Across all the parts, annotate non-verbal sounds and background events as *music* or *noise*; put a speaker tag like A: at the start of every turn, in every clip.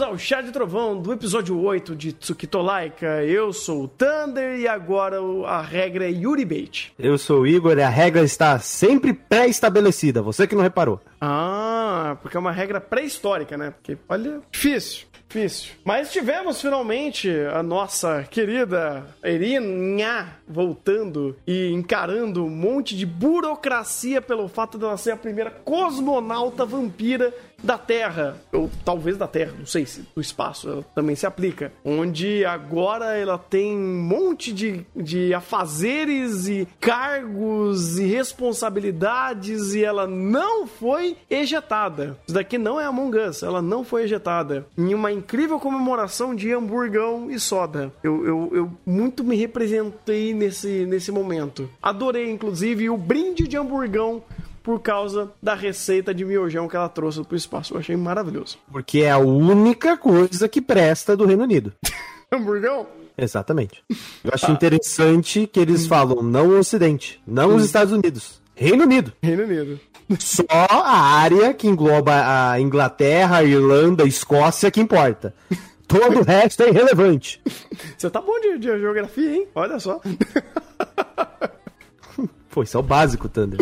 A: Bem-vindos ao Chá de Trovão do episódio 8 de Tsukito Laika. Eu sou o Thunder e agora a regra é Yuri Bait.
B: Eu sou o Igor e a regra está sempre pré-estabelecida, você que não reparou.
A: Ah, porque é uma regra pré-histórica, né? Porque, olha, difícil. Difícil. Mas tivemos finalmente a nossa querida Erinha voltando e encarando um monte de burocracia pelo fato de ela ser a primeira cosmonauta vampira da Terra, ou talvez da Terra, não sei se do espaço também se aplica, onde agora ela tem um monte de, de afazeres e cargos e responsabilidades e ela não foi ejetada. Isso daqui não é Among Us, ela não foi ejetada. Em uma incrível comemoração de hamburgão e soda. Eu, eu, eu muito me representei nesse, nesse momento. Adorei, inclusive, o brinde de hamburgão por causa da receita de miojão que ela trouxe pro espaço. Eu achei maravilhoso.
B: Porque é a única coisa que presta do Reino Unido. *laughs*
A: Hamburgão?
B: Exatamente. Eu acho interessante que eles falam não o Ocidente, não os Estados Unidos. Reino Unido.
A: Reino Unido.
B: Só a área que engloba a Inglaterra, a Irlanda, a Escócia que importa. Todo o resto é irrelevante.
A: Você tá bom de, de geografia, hein? Olha só. *laughs* *laughs*
B: Pô, isso é o básico, Thunder.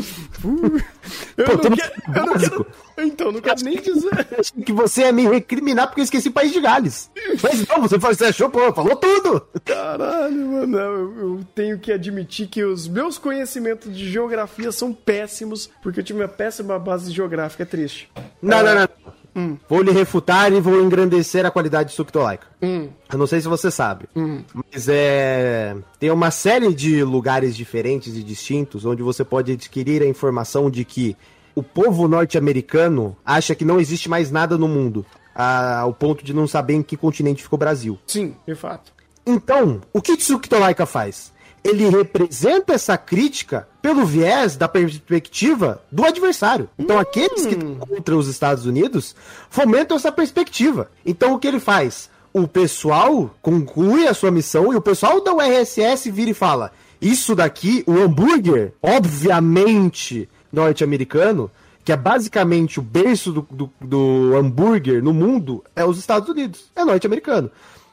A: eu, Pô, não quero, eu não quero. Então, não quero nem dizer. *laughs*
B: Acho que você ia me recriminar porque eu esqueci País de Gales. Mas não, você, você achou, pô, falou tudo.
A: Caralho, mano. Eu, eu, tenho que admitir que os meus conhecimentos de geografia são péssimos, porque eu tive uma péssima base geográfica. É triste.
B: Não, é... não, não. Hum. Vou lhe refutar e vou engrandecer a qualidade de Suctolaica. Hum. Eu não sei se você sabe, hum. mas é. Tem uma série de lugares diferentes e distintos onde você pode adquirir a informação de que o povo norte-americano acha que não existe mais nada no mundo, ao ponto de não saber em que continente ficou o Brasil.
A: Sim, de fato.
B: Então, o que Tsukitolaika faz? Ele representa essa crítica pelo viés da perspectiva do adversário. Então, hum. aqueles que estão contra os Estados Unidos fomentam essa perspectiva. Então, o que ele faz? O pessoal conclui a sua missão e o pessoal da URSS vira e fala: Isso daqui, o hambúrguer, obviamente norte-americano, que é basicamente o berço do, do, do hambúrguer no mundo, é os Estados Unidos, é norte-americano.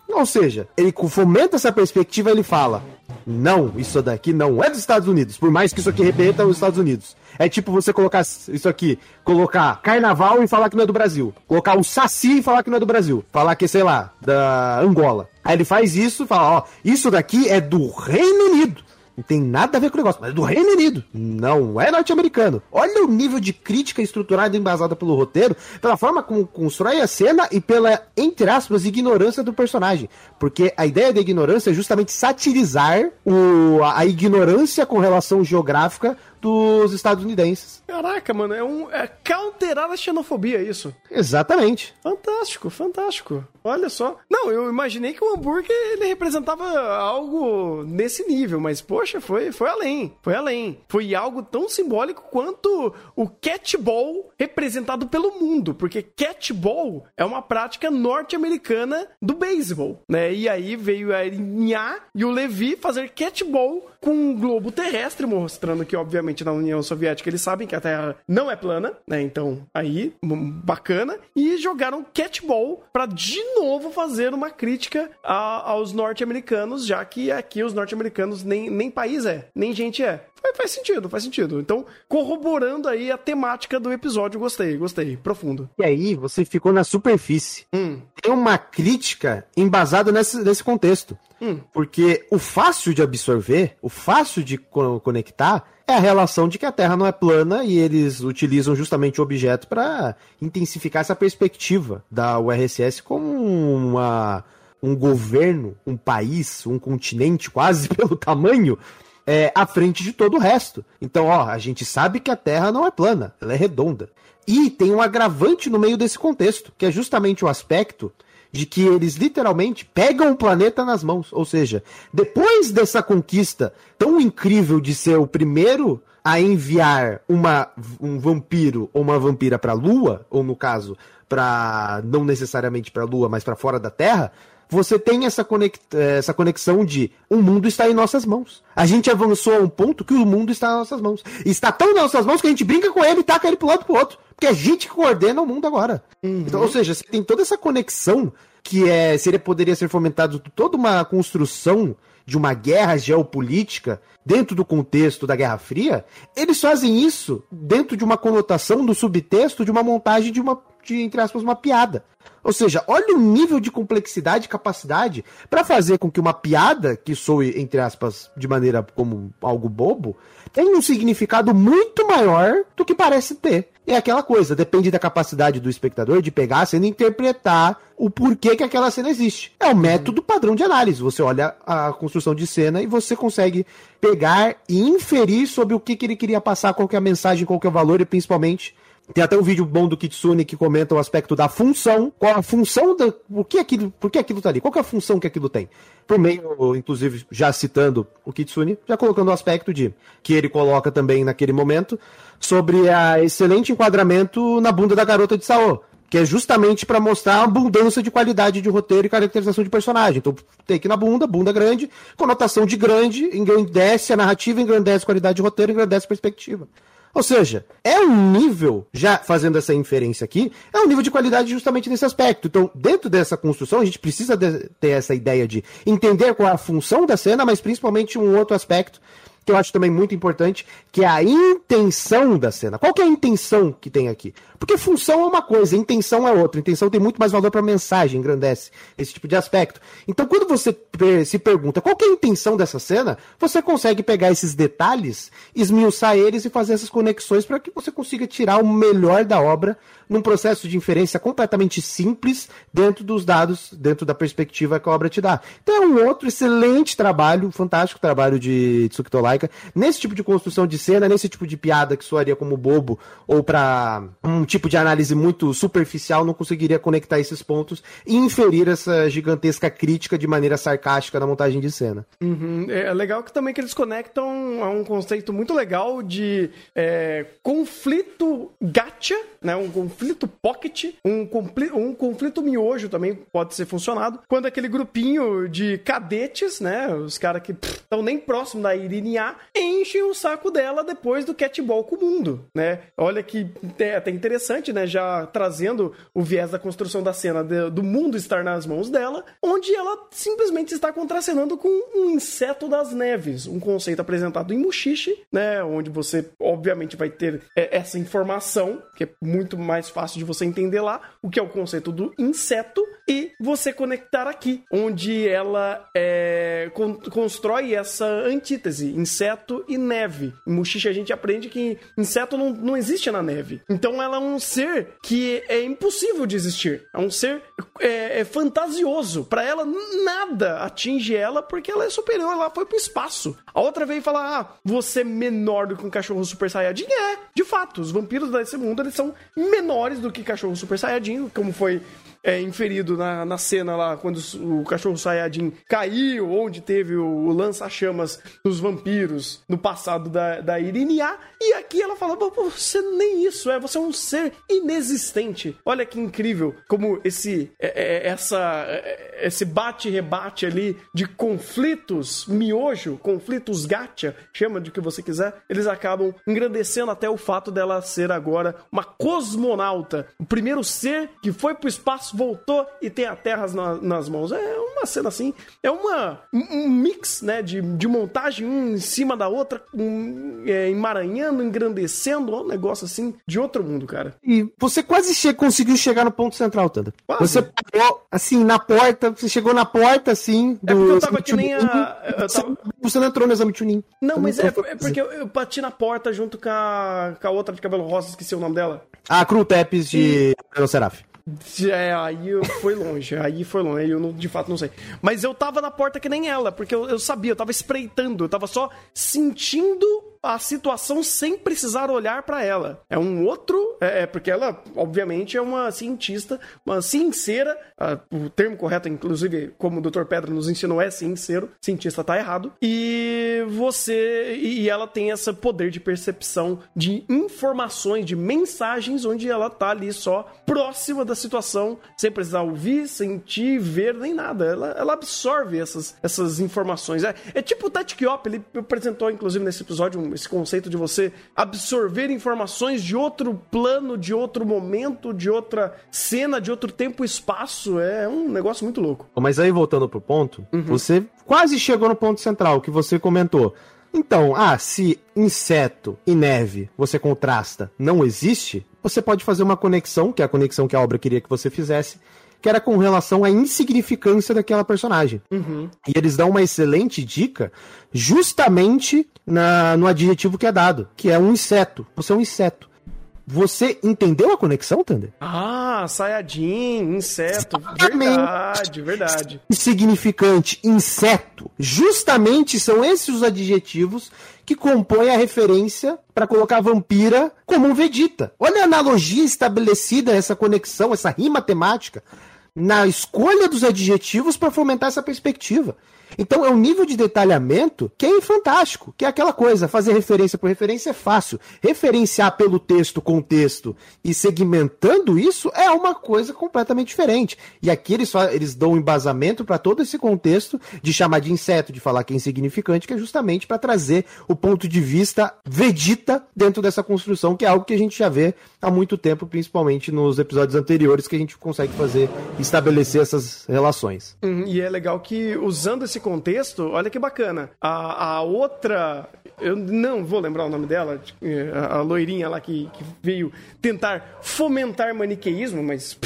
B: Ou seja, ele fomenta essa perspectiva ele fala: não, isso daqui não é dos Estados Unidos, por mais que isso aqui repeta os Estados Unidos. É tipo você colocar isso aqui, colocar carnaval e falar que não é do Brasil. Colocar o saci e falar que não é do Brasil. Falar que, sei lá, da Angola. Aí ele faz isso e fala: ó, isso daqui é do Reino Unido. Não tem nada a ver com o negócio, mas é do Reino Unido. Não é norte-americano. Olha o nível de crítica estruturada e embasada pelo roteiro, pela forma como constrói a cena e pela, entre aspas, ignorância do personagem. Porque a ideia da ignorância é justamente satirizar o, a ignorância com relação geográfica dos estadunidenses.
A: Caraca, mano, é um é counterar a xenofobia isso.
B: Exatamente.
A: Fantástico, fantástico. Olha só. Não, eu imaginei que o hambúrguer ele representava algo nesse nível, mas poxa, foi foi além. Foi além. Foi algo tão simbólico quanto o catball representado pelo mundo, porque catball é uma prática norte-americana do beisebol, né? E aí veio a Nha e o Levi fazer catball com um globo terrestre mostrando que obviamente na União Soviética eles sabem que a Terra não é plana, né? Então, aí, bacana. E jogaram catball para de novo fazer uma crítica a, aos norte-americanos, já que aqui os norte-americanos nem, nem país é, nem gente é. Faz sentido, faz sentido. Então, corroborando aí a temática do episódio, gostei, gostei. Profundo.
B: E aí, você ficou na superfície. Hum. Tem uma crítica embasada nesse, nesse contexto. Hum. Porque o fácil de absorver, o fácil de conectar, é a relação de que a Terra não é plana e eles utilizam justamente o objeto para intensificar essa perspectiva da URSS como uma, um governo, um país, um continente quase *laughs* pelo tamanho. É, à frente de todo o resto. Então, ó, a gente sabe que a Terra não é plana, ela é redonda. E tem um agravante no meio desse contexto, que é justamente o aspecto de que eles literalmente pegam o planeta nas mãos. Ou seja, depois dessa conquista tão incrível de ser o primeiro a enviar uma, um vampiro ou uma vampira para a Lua, ou no caso, para não necessariamente para a Lua, mas para fora da Terra, você tem essa, conex... essa conexão de o mundo está em nossas mãos. A gente avançou a um ponto que o mundo está em nossas mãos. Está tão em nossas mãos que a gente brinca com ele e taca ele pro lado pro outro. Porque é a gente que coordena o mundo agora. Uhum. Então, ou seja, você tem toda essa conexão que é, seria, poderia ser fomentado toda uma construção de uma guerra geopolítica dentro do contexto da Guerra Fria, eles fazem isso dentro de uma conotação do subtexto de uma montagem de uma, de, entre aspas, uma piada. Ou seja, olha o nível de complexidade e capacidade para fazer com que uma piada, que soe, entre aspas, de maneira como algo bobo, tenha um significado muito maior do que parece ter. É aquela coisa, depende da capacidade do espectador de pegar a cena e interpretar o porquê que aquela cena existe. É o método padrão de análise. Você olha a construção de cena e você consegue pegar e inferir sobre o que, que ele queria passar, qual que é a mensagem, qual que é o valor e principalmente tem até um vídeo bom do Kitsune que comenta o aspecto da função. Qual a função da. Por que aquilo, por que aquilo tá ali? Qual é a função que aquilo tem? Por meio, inclusive, já citando o Kitsune, já colocando o aspecto de. Que ele coloca também naquele momento, sobre a excelente enquadramento na bunda da garota de Sao. Que é justamente para mostrar a abundância de qualidade de roteiro e caracterização de personagem. Então, take na bunda, bunda grande, conotação de grande, engrandece a narrativa, engrandece a qualidade de roteiro, engrandece a perspectiva. Ou seja, é um nível, já fazendo essa inferência aqui, é um nível de qualidade justamente nesse aspecto. Então, dentro dessa construção, a gente precisa ter essa ideia de entender qual é a função da cena, mas principalmente um outro aspecto que eu acho também muito importante, que é a intenção da cena. Qual que é a intenção que tem aqui? Porque função é uma coisa, intenção é outra. Intenção tem muito mais valor para a mensagem, engrandece esse tipo de aspecto. Então, quando você se pergunta qual que é a intenção dessa cena, você consegue pegar esses detalhes, esmiuçar eles e fazer essas conexões para que você consiga tirar o melhor da obra num processo de inferência completamente simples dentro dos dados, dentro da perspectiva que a obra te dá. Então é um outro excelente trabalho, fantástico trabalho de Tsukito Nesse tipo de construção de cena, nesse tipo de piada que soaria como bobo ou para um tipo de análise muito superficial, não conseguiria conectar esses pontos e inferir essa gigantesca crítica de maneira sarcástica na montagem de cena.
A: Uhum. É legal que também que eles conectam a um conceito muito legal de é, conflito gacha, né? Um conflito pocket, um, um conflito miojo também pode ser funcionado, quando aquele grupinho de cadetes, né, os caras que estão nem próximo da Irinia, enchem o saco dela depois do catball com o mundo, né? Olha que é até interessante, né, já trazendo o viés da construção da cena de, do mundo estar nas mãos dela, onde ela simplesmente está contracenando com um inseto das neves, um conceito apresentado em Mushishi, né, onde você obviamente vai ter é, essa informação, que é muito mais mais fácil de você entender lá o que é o conceito do inseto e você conectar aqui, onde ela é, con constrói essa antítese, inseto e neve. Em Mushishi a gente aprende que inseto não, não existe na neve. Então ela é um ser que é impossível de existir. É um ser é, é fantasioso. Para ela, nada atinge ela porque ela é superior, ela foi pro espaço. A outra veio falar: ah, você é menor do que um cachorro super saiyajin? É, de fato, os vampiros desse mundo eles são menores menores do que cachorro Super Saiyajin, como foi é, inferido na, na cena lá, quando o cachorro Saiyajin caiu, onde teve o, o lança-chamas dos vampiros no passado da, da Irinia. E aqui ela fala: você nem isso é, você é um ser inexistente. Olha que incrível como esse, é, é, essa, é, esse bate-rebate ali de conflitos miojo, conflitos gacha, chama de que você quiser, eles acabam engrandecendo até o fato dela ser agora uma cosmonauta, o primeiro ser que foi pro espaço voltou e tem a Terra na, nas mãos. É uma cena assim, é uma, um mix, né, de, de montagem um cima da outra, um, é, emaranhando, engrandecendo, um negócio assim de outro mundo, cara.
B: E você quase che conseguiu chegar no ponto central, Tanda. Você parou, assim, na porta, você chegou na porta, assim,
A: do... É porque eu tava que nem a...
B: Você, tava... você não entrou no exame Tuning.
A: Não, mas é, é, porque eu, eu bati na porta junto com a, com a outra de cabelo rosa, esqueci o nome dela.
B: A Cru Tepes de
A: e... Seraf. É, aí foi longe, aí foi longe, aí eu não, de fato não sei. Mas eu tava na porta que nem ela, porque eu, eu sabia, eu tava espreitando, eu tava só sentindo a situação sem precisar olhar para ela. É um outro. É, é, porque ela, obviamente, é uma cientista, uma sincera. o termo correto, inclusive, como o Dr. Pedro nos ensinou, é sincero. Cientista tá errado. E você. E ela tem esse poder de percepção de informações, de mensagens, onde ela tá ali só próxima da situação, sem precisar ouvir, sentir, ver, nem nada. Ela, ela absorve essas, essas informações. É, é tipo o Tati Kiop, ele apresentou, inclusive, nesse episódio, um esse conceito de você absorver informações de outro plano, de outro momento, de outra cena, de outro tempo e espaço, é um negócio muito louco.
B: Mas aí, voltando pro ponto, uhum. você quase chegou no ponto central que você comentou. Então, ah, se inseto e neve você contrasta não existe, você pode fazer uma conexão, que é a conexão que a obra queria que você fizesse, que era com relação à insignificância daquela personagem. Uhum. E eles dão uma excelente dica justamente na, no adjetivo que é dado, que é um inseto. Você é um inseto. Você entendeu a conexão, Thunder?
A: Ah, Sayajin, inseto. Exatamente. Verdade, verdade.
B: Insignificante, inseto. Justamente são esses os adjetivos que compõem a referência para colocar a vampira como um Vegeta. Olha a analogia estabelecida, essa conexão, essa rima temática na escolha dos adjetivos para fomentar essa perspectiva. Então é um nível de detalhamento que é fantástico, que é aquela coisa, fazer referência por referência é fácil. Referenciar pelo texto, contexto e segmentando isso é uma coisa completamente diferente. E aqui eles, eles dão um embasamento para todo esse contexto de chamar de inseto, de falar que é insignificante, que é justamente para trazer o ponto de vista vedita dentro dessa construção, que é algo que a gente já vê há muito tempo, principalmente nos episódios anteriores, que a gente consegue fazer, estabelecer essas relações.
A: Hum, e é legal que usando esse contexto, olha que bacana. A, a outra eu não vou lembrar o nome dela, a, loirinha lá que, que, veio tentar fomentar maniqueísmo, mas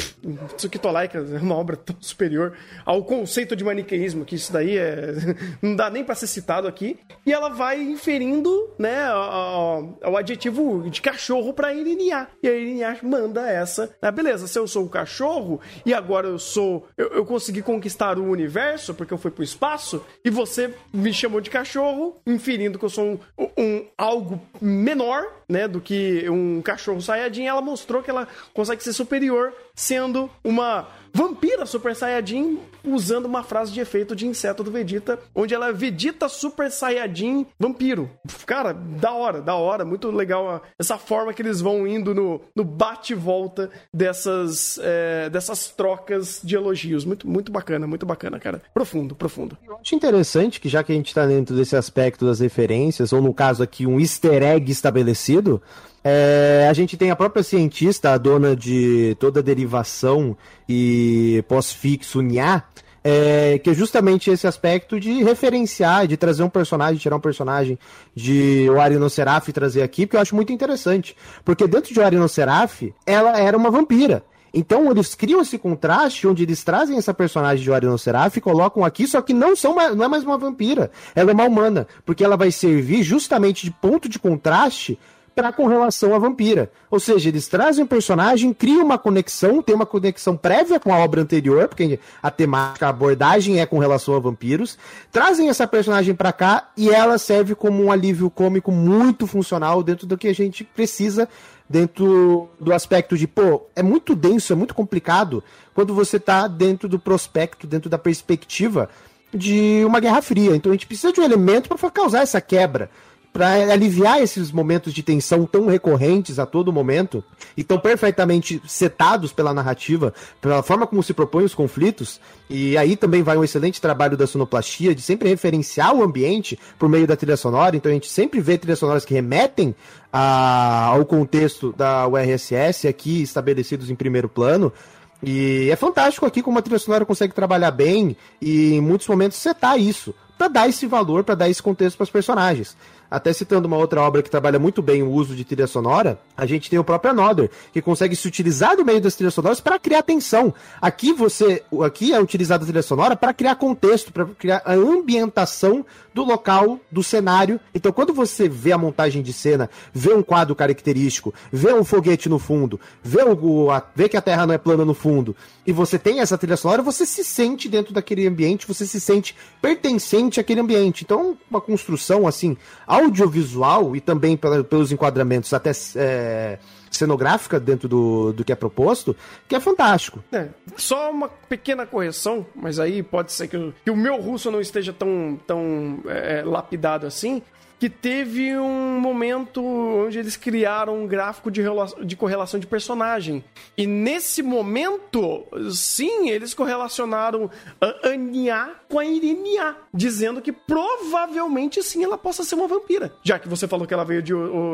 A: Tsukitolaika é uma obra tão superior ao conceito de maniqueísmo, que isso daí é, *laughs* não dá nem para ser citado aqui. E ela vai inferindo né, o adjetivo de cachorro para Irinia. E a Irinia manda essa. Ah, beleza, se eu sou o cachorro e agora eu sou. Eu, eu consegui conquistar o universo porque eu fui pro espaço e você me chamou de cachorro, inferindo que eu sou um, um algo menor, né, do que um cachorro saiyajin, ela mostrou que ela consegue ser superior sendo uma Vampira Super Saiyajin usando uma frase de efeito de inseto do Vegeta, onde ela é Vegeta Super Saiyajin Vampiro. Cara, da hora, da hora, muito legal essa forma que eles vão indo no, no bate-volta dessas, é, dessas trocas de elogios. Muito, muito bacana, muito bacana, cara. Profundo, profundo.
B: Eu acho interessante que já que a gente tá dentro desse aspecto das referências, ou no caso aqui um easter egg estabelecido, é, a gente tem a própria cientista, a dona de toda derivação e pós-fixo Nha, é, que é justamente esse aspecto de referenciar, de trazer um personagem, tirar um personagem de o Arinoceraf e trazer aqui, porque eu acho muito interessante. Porque dentro de o Arinoceraf, ela era uma vampira. Então eles criam esse contraste onde eles trazem essa personagem de Arinoceraf e colocam aqui, só que não, são, não é mais uma vampira. Ela é uma humana, porque ela vai servir justamente de ponto de contraste para com relação à vampira. Ou seja, eles trazem um personagem, criam uma conexão, tem uma conexão prévia com a obra anterior, porque a temática, a abordagem é com relação a vampiros, trazem essa personagem para cá e ela serve como um alívio cômico muito funcional dentro do que a gente precisa dentro do aspecto de, pô, é muito denso, é muito complicado quando você tá dentro do prospecto, dentro da perspectiva de uma guerra fria. Então a gente precisa de um elemento para causar essa quebra para aliviar esses momentos de tensão tão recorrentes a todo momento e tão perfeitamente setados pela narrativa, pela forma como se propõem os conflitos. E aí também vai um excelente trabalho da sonoplastia, de sempre referenciar o ambiente por meio da trilha sonora. Então a gente sempre vê trilhas sonoras que remetem a, ao contexto da URSS aqui estabelecidos em primeiro plano. E é fantástico aqui como a trilha sonora consegue trabalhar bem e em muitos momentos setar isso, para dar esse valor, para dar esse contexto para os personagens. Até citando uma outra obra que trabalha muito bem o uso de trilha sonora, a gente tem o próprio Another, que consegue se utilizar do meio das trilhas sonoras para criar tensão. Aqui você, aqui é utilizada a trilha sonora para criar contexto, para criar a ambientação do local, do cenário. Então, quando você vê a montagem de cena, vê um quadro característico, vê um foguete no fundo, vê, o, a, vê que a Terra não é plana no fundo, e você tem essa trilha sonora, você se sente dentro daquele ambiente, você se sente pertencente àquele ambiente. Então, uma construção assim audiovisual e também pelos enquadramentos até é, cenográfica dentro do, do que é proposto, que é fantástico.
A: É, só uma pequena correção, mas aí pode ser que, que o meu russo não esteja tão, tão é, lapidado assim. Que teve um momento onde eles criaram um gráfico de, de correlação de personagem. E nesse momento, sim, eles correlacionaram a Anya com a Irinia, dizendo que provavelmente sim ela possa ser uma vampira. Já que você falou que ela veio de.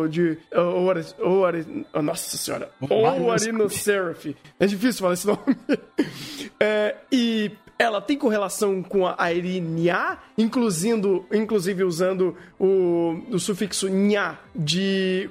A: de, de oh, nossa senhora. Oarino Seraph. É difícil falar esse nome. *laughs* é, e ela tem correlação com a Irinia, inclusive, inclusive usando o, o sufixo nha de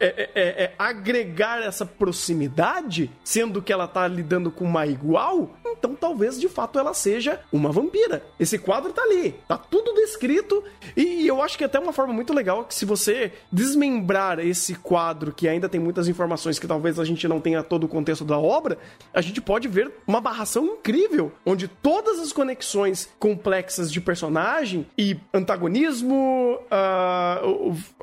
A: é, é, é, é, agregar essa proximidade, sendo que ela tá lidando com uma igual, então talvez de fato ela seja uma vampira. Esse quadro tá ali, tá tudo descrito e eu acho que é até uma forma muito legal que se você desmembrar esse quadro que ainda tem muitas informações que talvez a gente não tenha todo o contexto da obra, a gente pode ver uma barração incrível, onde todas as conexões complexas de personagem e antagonismo, a,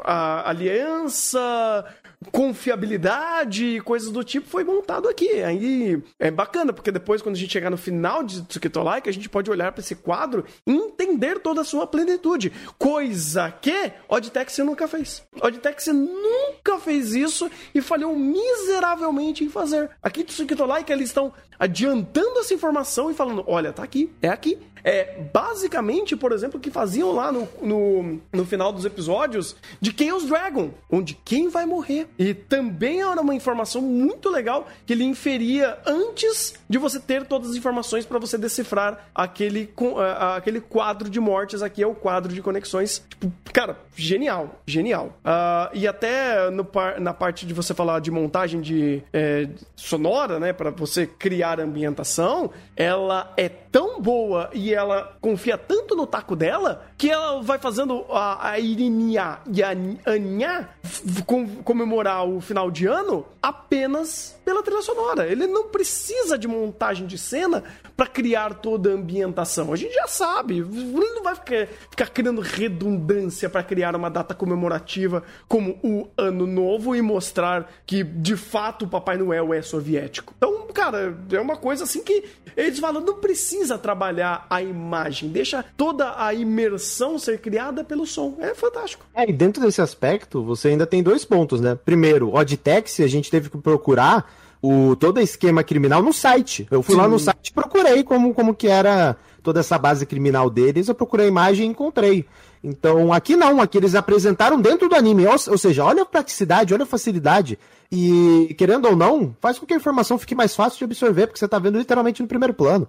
A: a aliança, confiabilidade e coisas do tipo foi montado aqui. Aí é bacana, porque depois, quando a gente chegar no final de Tsukitolike, a gente pode olhar para esse quadro e entender toda a sua plenitude. Coisa que Oddtex nunca fez. Oddtex nunca fez isso e falhou miseravelmente em fazer. Aqui Tsukitolike, eles estão adiantando essa informação e falando: olha, tá aqui, é aqui. É basicamente, por exemplo, que faziam lá no, no, no final dos episódios de Chaos Dragon, onde quem vai morrer. E também era uma informação muito legal que ele inferia antes de você ter todas as informações para você decifrar aquele, aquele quadro de mortes. Aqui é o quadro de conexões. Tipo, cara, genial, genial. Uh, e até no na parte de você falar de montagem de é, sonora, né, para você criar ambientação, ela é tão boa e ela confia tanto no taco dela que ela vai fazendo a, a e a com, comemorar o final de ano apenas pela trilha sonora. Ele não precisa de montagem de cena para criar toda a ambientação. A gente já sabe, ele não vai ficar, ficar criando redundância para criar uma data comemorativa como o Ano Novo e mostrar que de fato o Papai Noel é soviético. Então, cara, é uma coisa assim que eles falam, não precisa trabalhar a imagem, deixa toda a imersão ser criada pelo som. É fantástico.
B: É, e dentro desse aspecto, você ainda tem dois pontos, né? Primeiro, Oddtex, a gente teve que procurar o todo esquema criminal no site. Eu fui Sim. lá no site e procurei como, como que era toda essa base criminal deles, eu procurei a imagem e encontrei. Então, aqui não, aqui eles apresentaram dentro do anime, ou, ou seja, olha a praticidade, olha a facilidade. E, querendo ou não, faz com que a informação fique mais fácil de absorver, porque você está vendo literalmente no primeiro plano.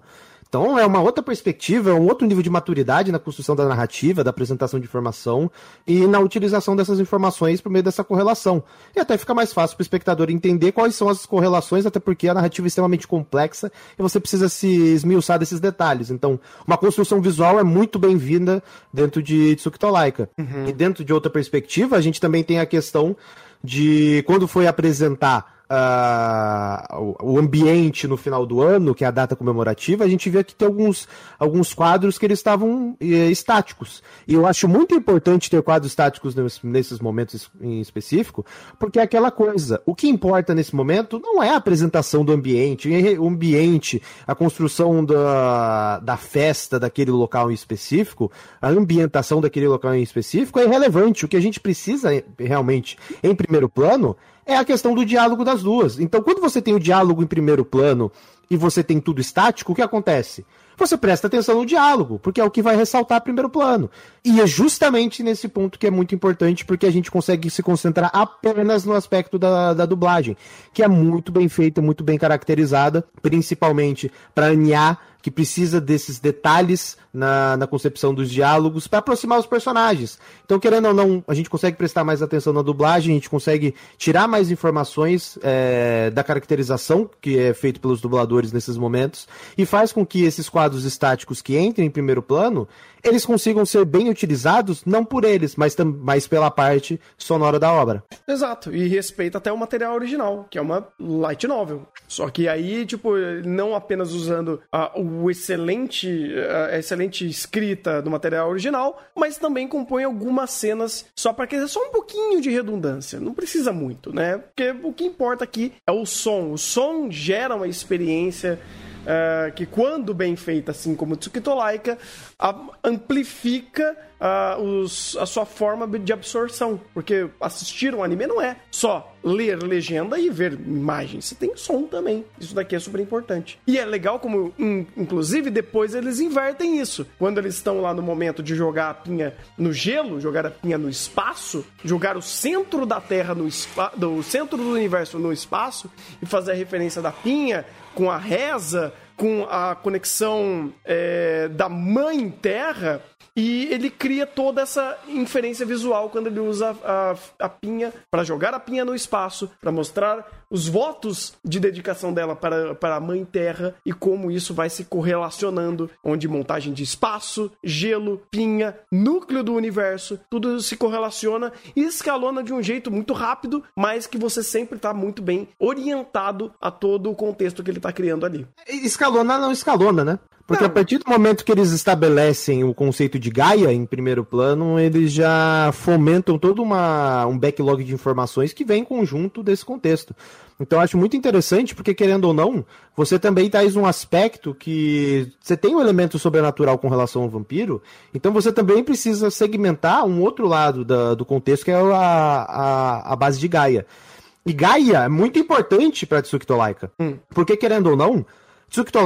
B: Então é uma outra perspectiva, é um outro nível de maturidade na construção da narrativa, da apresentação de informação e na utilização dessas informações por meio dessa correlação. E até fica mais fácil para o espectador entender quais são as correlações, até porque a narrativa é extremamente complexa e você precisa se esmiuçar desses detalhes. Então, uma construção visual é muito bem-vinda dentro de Tsukito Laika. Uhum. E dentro de outra perspectiva, a gente também tem a questão de quando foi apresentar uh, o ambiente no final do ano, que é a data comemorativa, a gente via que tem alguns, alguns quadros que eles estavam eh, estáticos. E eu acho muito importante ter quadros estáticos nesses momentos em específico, porque é aquela coisa, o que importa nesse momento não é a apresentação do ambiente, o ambiente, a construção da, da festa daquele local em específico, a ambientação daquele local em específico é irrelevante. O que a gente precisa realmente em primeiro plano é a questão do diálogo das duas. Então, quando você tem o diálogo em primeiro plano e você tem tudo estático, o que acontece? Você presta atenção no diálogo, porque é o que vai ressaltar primeiro plano. E é justamente nesse ponto que é muito importante, porque a gente consegue se concentrar apenas no aspecto da, da dublagem, que é muito bem feita, muito bem caracterizada, principalmente para alinhar que precisa desses detalhes na, na concepção dos diálogos para aproximar os personagens. Então, querendo ou não, a gente consegue prestar mais atenção na dublagem, a gente consegue tirar mais informações é, da caracterização que é feito pelos dubladores nesses momentos e faz com que esses quadros estáticos que entrem em primeiro plano eles consigam ser bem utilizados, não por eles, mas, mas pela parte sonora da obra.
A: Exato, e respeita até o material original, que é uma light novel. Só que aí, tipo, não apenas usando uh, o excelente, a excelente escrita do material original, mas também compõe algumas cenas só para que só um pouquinho de redundância. Não precisa muito, né? Porque o que importa aqui é o som. O som gera uma experiência uh, que quando bem feita, assim como Tsukito Laika, amplifica os, a sua forma de absorção. Porque assistir um anime não é só ler legenda e ver imagens. Você tem som também. Isso daqui é super importante. E é legal como, in, inclusive, depois eles invertem isso. Quando eles estão lá no momento de jogar a pinha no gelo, jogar a pinha no espaço, jogar o centro da Terra no espaço, do centro do universo no espaço e fazer a referência da pinha com a reza, com a conexão é, da mãe terra e ele cria toda essa inferência visual quando ele usa a, a pinha para jogar a pinha no espaço, para mostrar os votos de dedicação dela para, para a Mãe Terra e como isso vai se correlacionando, onde montagem de espaço, gelo, pinha, núcleo do universo, tudo se correlaciona e escalona de um jeito muito rápido, mas que você sempre está muito bem orientado a todo o contexto que ele está criando ali.
B: Escalona não escalona, né? Porque não. a partir do momento que eles estabelecem o conceito de Gaia em primeiro plano, eles já fomentam todo uma, um backlog de informações que vem em conjunto desse contexto. Então eu acho muito interessante, porque querendo ou não, você também traz um aspecto que você tem um elemento sobrenatural com relação ao vampiro, então você também precisa segmentar um outro lado da, do contexto, que é a, a, a base de Gaia. E Gaia é muito importante para Tsuki Tolaika, hum. porque querendo ou não, Tsukito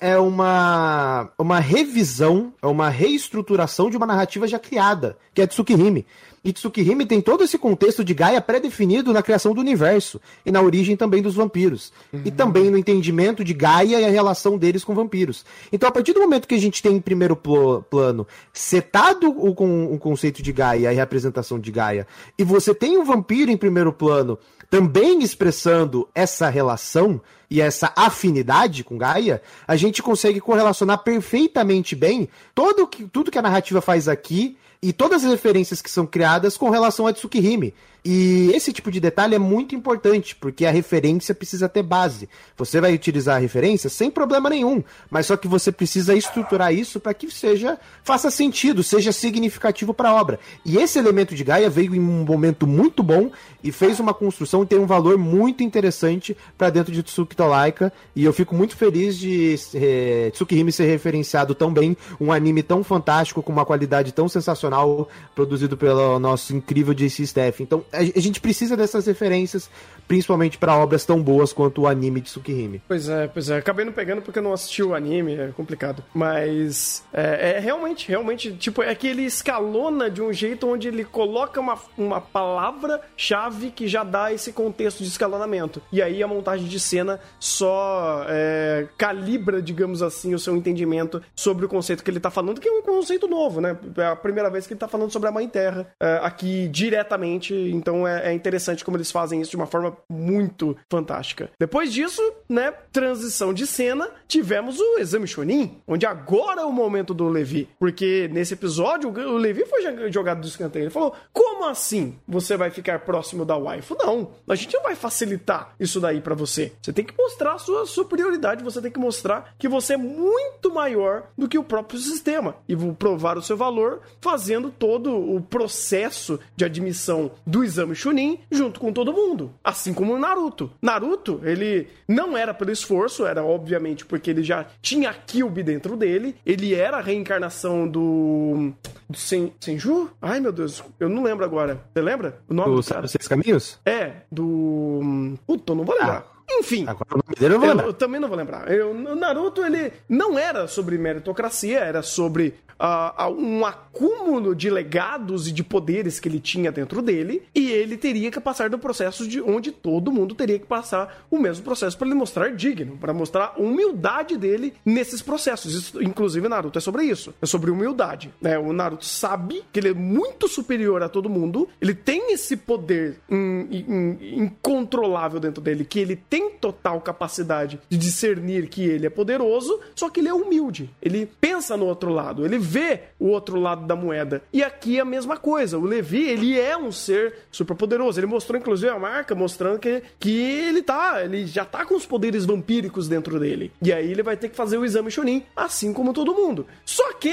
B: é uma, uma revisão, é uma reestruturação de uma narrativa já criada, que é Tsukihime. E Tsukihime tem todo esse contexto de Gaia pré-definido na criação do universo e na origem também dos vampiros. Uhum. E também no entendimento de Gaia e a relação deles com vampiros. Então, a partir do momento que a gente tem em primeiro pl plano setado o, com, o conceito de Gaia e a representação de Gaia, e você tem o vampiro em primeiro plano também expressando essa relação e essa afinidade com Gaia, a gente consegue correlacionar perfeitamente bem todo que, tudo que a narrativa faz aqui e todas as referências que são criadas com relação a Tsukihime. E esse tipo de detalhe é muito importante, porque a referência precisa ter base. Você vai utilizar a referência sem problema nenhum, mas só que você precisa estruturar isso para que seja faça sentido, seja significativo para a obra. E esse elemento de Gaia veio em um momento muito bom e fez uma construção e tem um valor muito interessante para dentro de Tsukito Laika, e eu fico muito feliz de é, Tsukihime ser referenciado tão bem, um anime tão fantástico com uma qualidade tão sensacional produzido pelo nosso incrível JC Staff. Então, a gente precisa dessas referências, principalmente para obras tão boas quanto o anime de Tsukihime.
A: Pois é, pois é. Acabei não pegando porque eu não assisti o anime, é complicado. Mas é, é realmente, realmente, tipo, é que ele escalona de um jeito onde ele coloca uma, uma palavra-chave que já dá esse contexto de escalonamento. E aí a montagem de cena só é, calibra, digamos assim, o seu entendimento sobre o conceito que ele tá falando, que é um conceito novo, né? É a primeira vez que ele tá falando sobre a Mãe Terra é, aqui diretamente então é, é, interessante como eles fazem isso de uma forma muito fantástica. Depois disso, né, transição de cena, tivemos o exame Chunin, onde agora é o momento do Levi. Porque nesse episódio, o Levi foi jogado do escanteio. Ele falou: Como assim você vai ficar próximo da waifu? Não, a gente não vai facilitar isso daí para você. Você tem que mostrar a sua superioridade, você tem que mostrar que você é muito maior do que o próprio sistema. E provar o seu valor fazendo todo o processo de admissão do exame Chunin junto com todo mundo. Assim como o Naruto. Naruto, ele não era pelo esforço, era obviamente porque ele já tinha a Kyuubi dentro dele. Ele era a reencarnação do. do Sen, Senju? Ai meu Deus, eu não lembro agora. Você lembra?
B: O nome do, do? Seis Caminhos?
A: É, do. Puta, eu não vou lembrar. Ah. Enfim. Agora o
B: nome dele eu, vou
A: eu, eu também não vou lembrar. Eu, o Naruto, ele não era sobre meritocracia, era sobre uh, um acúmulo de legados e de poderes que ele tinha dentro dele, e ele teria que passar do processo de onde todo mundo teria que passar o mesmo processo para ele mostrar digno, para mostrar a humildade dele nesses processos. Isso, inclusive, Naruto é sobre isso. É sobre humildade. Né? O Naruto sabe que ele é muito superior a todo mundo, ele tem esse poder in, in, incontrolável dentro dele, que ele tem total capacidade de discernir que ele é poderoso, só que ele é humilde. Ele pensa no outro lado, ele vê o outro lado da moeda. E aqui é a mesma coisa. O Levi, ele é um ser super poderoso. Ele mostrou, inclusive, a marca mostrando que, que ele tá, ele já tá com os poderes vampíricos dentro dele. E aí ele vai ter que fazer o exame Chunin, assim como todo mundo. Só que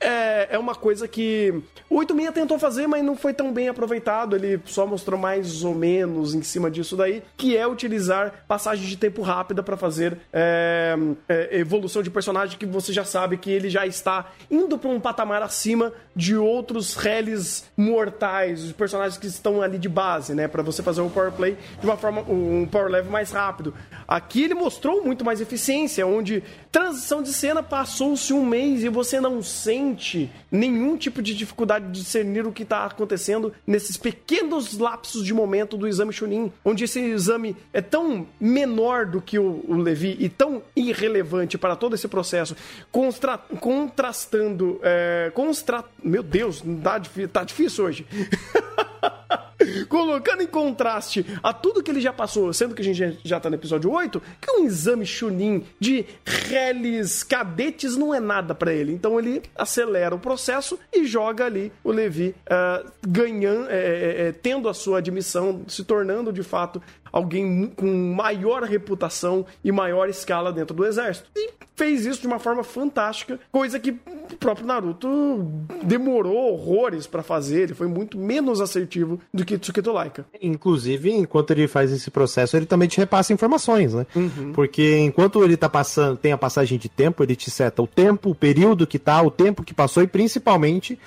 A: é, é uma coisa que o 86 tentou fazer, mas não foi tão bem aproveitado. Ele só mostrou mais ou menos em cima disso daí, que é utilizar utilizar passagem de tempo rápida para fazer é, é, evolução de personagem que você já sabe que ele já está indo para um patamar acima de outros reles mortais, os personagens que estão ali de base, né? Para você fazer um power play de uma forma, um power level mais rápido. Aqui ele mostrou muito mais eficiência, onde transição de cena passou-se um mês e você não sente nenhum tipo de dificuldade de discernir o que está acontecendo nesses pequenos lapsos de momento do exame Chunin, onde esse exame é tão menor do que o, o Levi e tão irrelevante para todo esse processo, constra, contrastando, é, constra, meu Deus, tá difícil hoje. *laughs* *laughs* colocando em contraste a tudo que ele já passou, sendo que a gente já tá no episódio 8, que um exame Chunin de reles cadetes não é nada para ele. Então ele acelera o processo e joga ali o Levi uh, ganhando, é, é, é, tendo a sua admissão, se tornando de fato alguém com maior reputação e maior escala dentro do exército. E fez isso de uma forma fantástica, coisa que próprio Naruto demorou horrores para fazer, ele foi muito menos assertivo do que Tsukito Laika.
B: Inclusive, enquanto ele faz esse processo, ele também te repassa informações, né? Uhum. Porque enquanto ele tá passando, tem a passagem de tempo, ele te seta o tempo, o período que tá, o tempo que passou e principalmente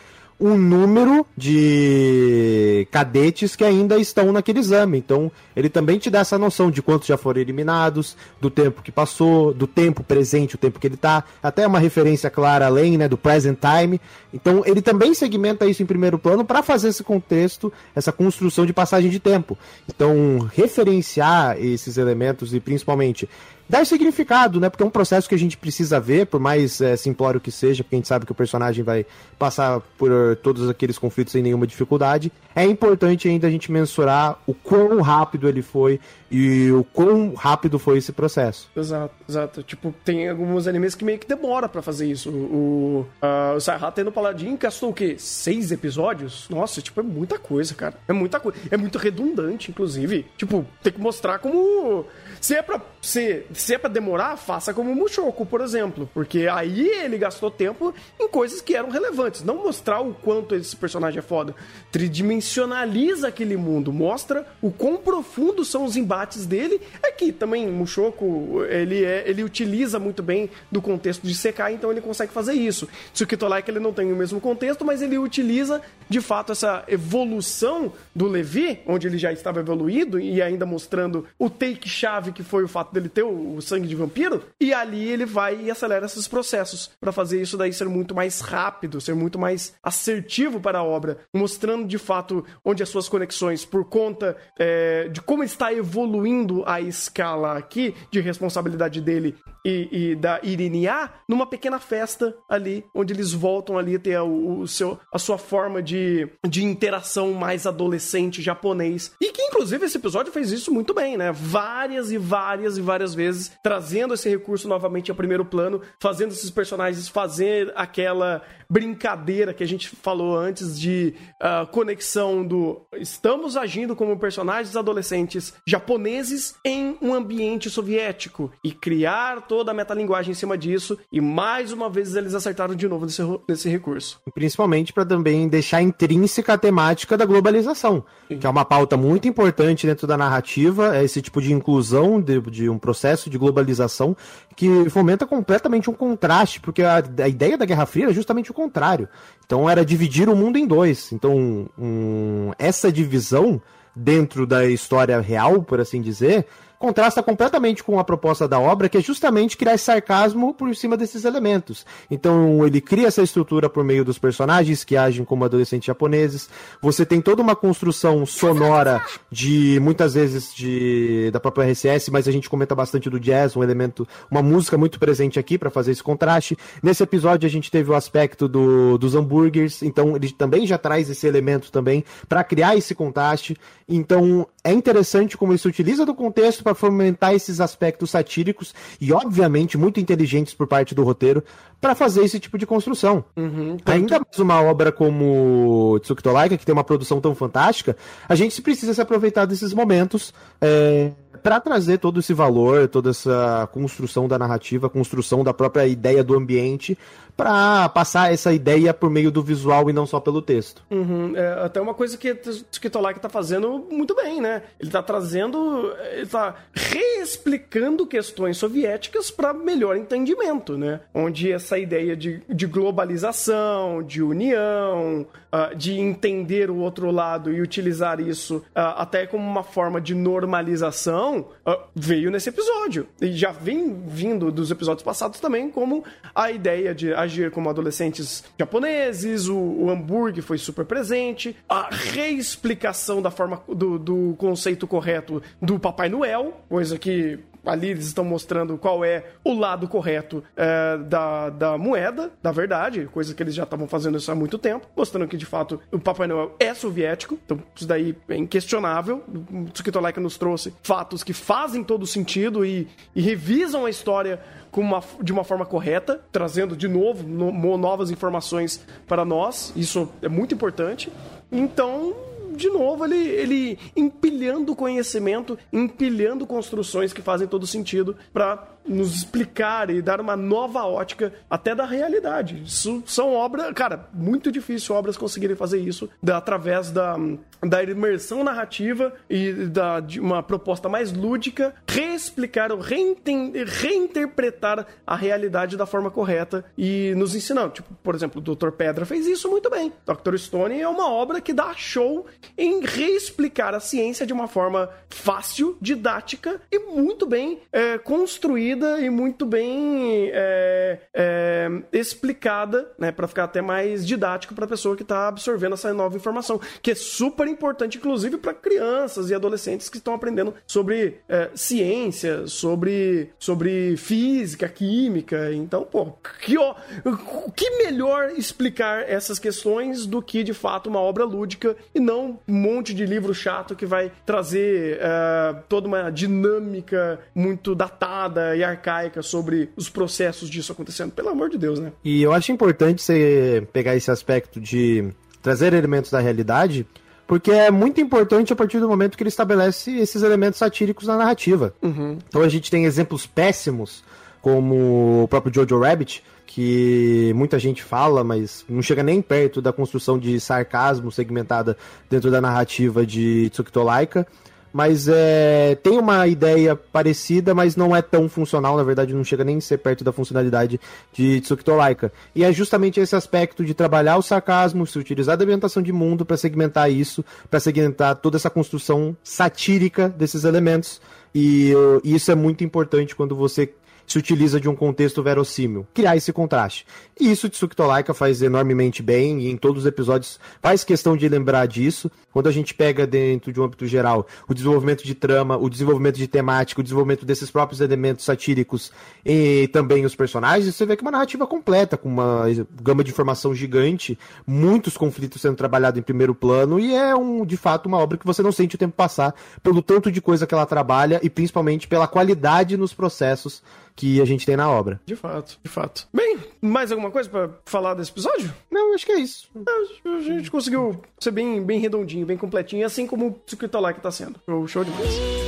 B: um número de cadetes que ainda estão naquele exame. Então, ele também te dá essa noção de quantos já foram eliminados, do tempo que passou, do tempo presente, o tempo que ele está, até uma referência clara além, né, do present time. Então, ele também segmenta isso em primeiro plano para fazer esse contexto, essa construção de passagem de tempo. Então, referenciar esses elementos e principalmente dar significado, né? Porque é um processo que a gente precisa ver, por mais é, simplório que seja, porque a gente sabe que o personagem vai passar por todos aqueles conflitos sem nenhuma dificuldade. É importante ainda a gente mensurar o quão rápido ele foi e o quão rápido foi esse processo.
A: Exato, exato. Tipo, tem alguns animes que meio que demora para fazer isso. O, uh, o no Paladin gastou o quê? Seis episódios? Nossa, tipo, é muita coisa, cara. É muita coisa. É muito redundante, inclusive. Tipo, tem que mostrar como se é pra, se, se é pra demorar, faça como o Mushoku, por exemplo. Porque aí ele gastou tempo em coisas que eram relevantes. Não mostrar o quanto esse personagem é foda. Tridimensionaliza aquele mundo. Mostra o quão profundos são os embates dele. Aqui é também, Mushoku, ele, é, ele utiliza muito bem do contexto de Sekai, então ele consegue fazer isso. Tsukito Like ele não tem o mesmo contexto, mas ele utiliza de fato essa evolução do Levi, onde ele já estava evoluído e ainda mostrando o take-chave que foi o fato dele ter o, o sangue de vampiro, e ali ele vai e acelera esses processos para fazer isso daí ser muito mais rápido, ser muito mais assertivo para a obra, mostrando de fato onde as suas conexões, por conta é, de como está evoluindo a escala aqui de responsabilidade dele e, e da Irinia, numa pequena festa ali, onde eles voltam ali a ter o, o, seu, a sua forma de, de interação mais adolescente japonês. E que, inclusive, esse episódio fez isso muito bem, né? Várias e várias e várias vezes, trazendo esse recurso novamente a primeiro plano, fazendo esses personagens fazer aquela brincadeira que a gente falou antes de uh, conexão do estamos agindo como personagens adolescentes japoneses em um ambiente soviético e criar toda a metalinguagem em cima disso e mais uma vez eles acertaram de novo nesse, nesse recurso.
B: Principalmente para também deixar intrínseca a temática da globalização, Sim. que é uma pauta muito importante dentro da narrativa, é esse tipo de inclusão de, de um processo de globalização que fomenta completamente um contraste, porque a, a ideia da Guerra Fria é justamente o contrário. Então era dividir o mundo em dois. Então um, essa divisão dentro da história real, por assim dizer, contrasta completamente com a proposta da obra, que é justamente criar sarcasmo por cima desses elementos. Então, ele cria essa estrutura por meio dos personagens que agem como adolescentes japoneses. Você tem toda uma construção sonora de muitas vezes de da própria RCS, mas a gente comenta bastante do jazz, um elemento, uma música muito presente aqui para fazer esse contraste. Nesse episódio a gente teve o aspecto do, dos hambúrgueres, então ele também já traz esse elemento também para criar esse contraste. Então, é interessante como ele se utiliza do contexto para fomentar esses aspectos satíricos e, obviamente, muito inteligentes por parte do roteiro para fazer esse tipo de construção. Uhum, Ainda mais uma obra como Tsukito Laika, que tem uma produção tão fantástica, a gente precisa se aproveitar desses momentos. É para trazer todo esse valor, toda essa construção da narrativa, construção da própria ideia do ambiente, para passar essa ideia por meio do visual e não só pelo texto.
A: Uhum, é, até uma coisa que Skitolak tá fazendo muito bem, né? Ele tá trazendo, ele tá reexplicando questões soviéticas para melhor entendimento, né? Onde essa ideia de, de globalização, de união, uh, de entender o outro lado e utilizar isso uh, até como uma forma de normalização uh, veio nesse episódio. E já vem vindo dos episódios passados também como a ideia de agir como adolescentes japoneses, o, o hambúrguer foi super presente, a reexplicação da forma do, do conceito correto do Papai Noel, coisa que ali eles estão mostrando qual é o lado correto é, da, da moeda, da verdade, coisa que eles já estavam fazendo isso há muito tempo, mostrando que de fato o Papai Noel é soviético, então isso daí é inquestionável. O Tsukito nos trouxe fatos que fazem todo sentido e, e revisam a história uma, de uma forma correta, trazendo de novo no, novas informações para nós. Isso é muito importante. Então, de novo, ele, ele empilhando conhecimento, empilhando construções que fazem todo sentido para nos explicar e dar uma nova ótica até da realidade. Isso são obras, cara, muito difícil obras conseguirem fazer isso da, através da, da imersão narrativa e da, de uma proposta mais lúdica, reexplicar ou reinterpretar a realidade da forma correta e nos ensinando. Tipo, por exemplo, o Dr. Pedra fez isso muito bem. Dr. Stone é uma obra que dá show em reexplicar a ciência de uma forma fácil, didática e muito bem é, construída e muito bem é, é, explicada, né, para ficar até mais didático para a pessoa que está absorvendo essa nova informação, que é super importante, inclusive para crianças e adolescentes que estão aprendendo sobre é, ciência, sobre, sobre física, química. Então, pô, que, ó, que melhor explicar essas questões do que de fato uma obra lúdica e não um monte de livro chato que vai trazer é, toda uma dinâmica muito datada e arcaica sobre os processos disso acontecendo. Pelo amor de Deus, né?
B: E eu acho importante você pegar esse aspecto de trazer elementos da realidade, porque é muito importante a partir do momento que ele estabelece esses elementos satíricos na narrativa. Uhum. Então a gente tem exemplos péssimos, como o próprio Jojo Rabbit, que muita gente fala, mas não chega nem perto da construção de sarcasmo segmentada dentro da narrativa de Tsukito Laika mas é, tem uma ideia parecida, mas não é tão funcional, na verdade não chega nem a ser perto da funcionalidade de Tsukito Laika. E é justamente esse aspecto de trabalhar o sarcasmo, se utilizar da ambientação de mundo para segmentar isso, para segmentar toda essa construção satírica desses elementos. E, e isso é muito importante quando você se utiliza de um contexto verossímil, criar esse contraste. E isso Tsukito Laika faz enormemente bem, e em todos os episódios faz questão de lembrar disso. Quando a gente pega dentro de um âmbito geral o desenvolvimento de trama, o desenvolvimento de temática, o desenvolvimento desses próprios elementos satíricos e também os personagens, você vê que é uma narrativa completa, com uma gama de informação gigante, muitos conflitos sendo trabalhados em primeiro plano, e é um, de fato uma obra que você não sente o tempo passar pelo tanto de coisa que ela trabalha e principalmente pela qualidade nos processos que a gente tem na obra.
A: De fato, de fato. Bem, mais alguma coisa para falar desse episódio?
B: Não, acho que é isso.
A: A gente conseguiu ser bem, bem redondinho, bem completinho, assim como o Secret que tá sendo. Show de bola.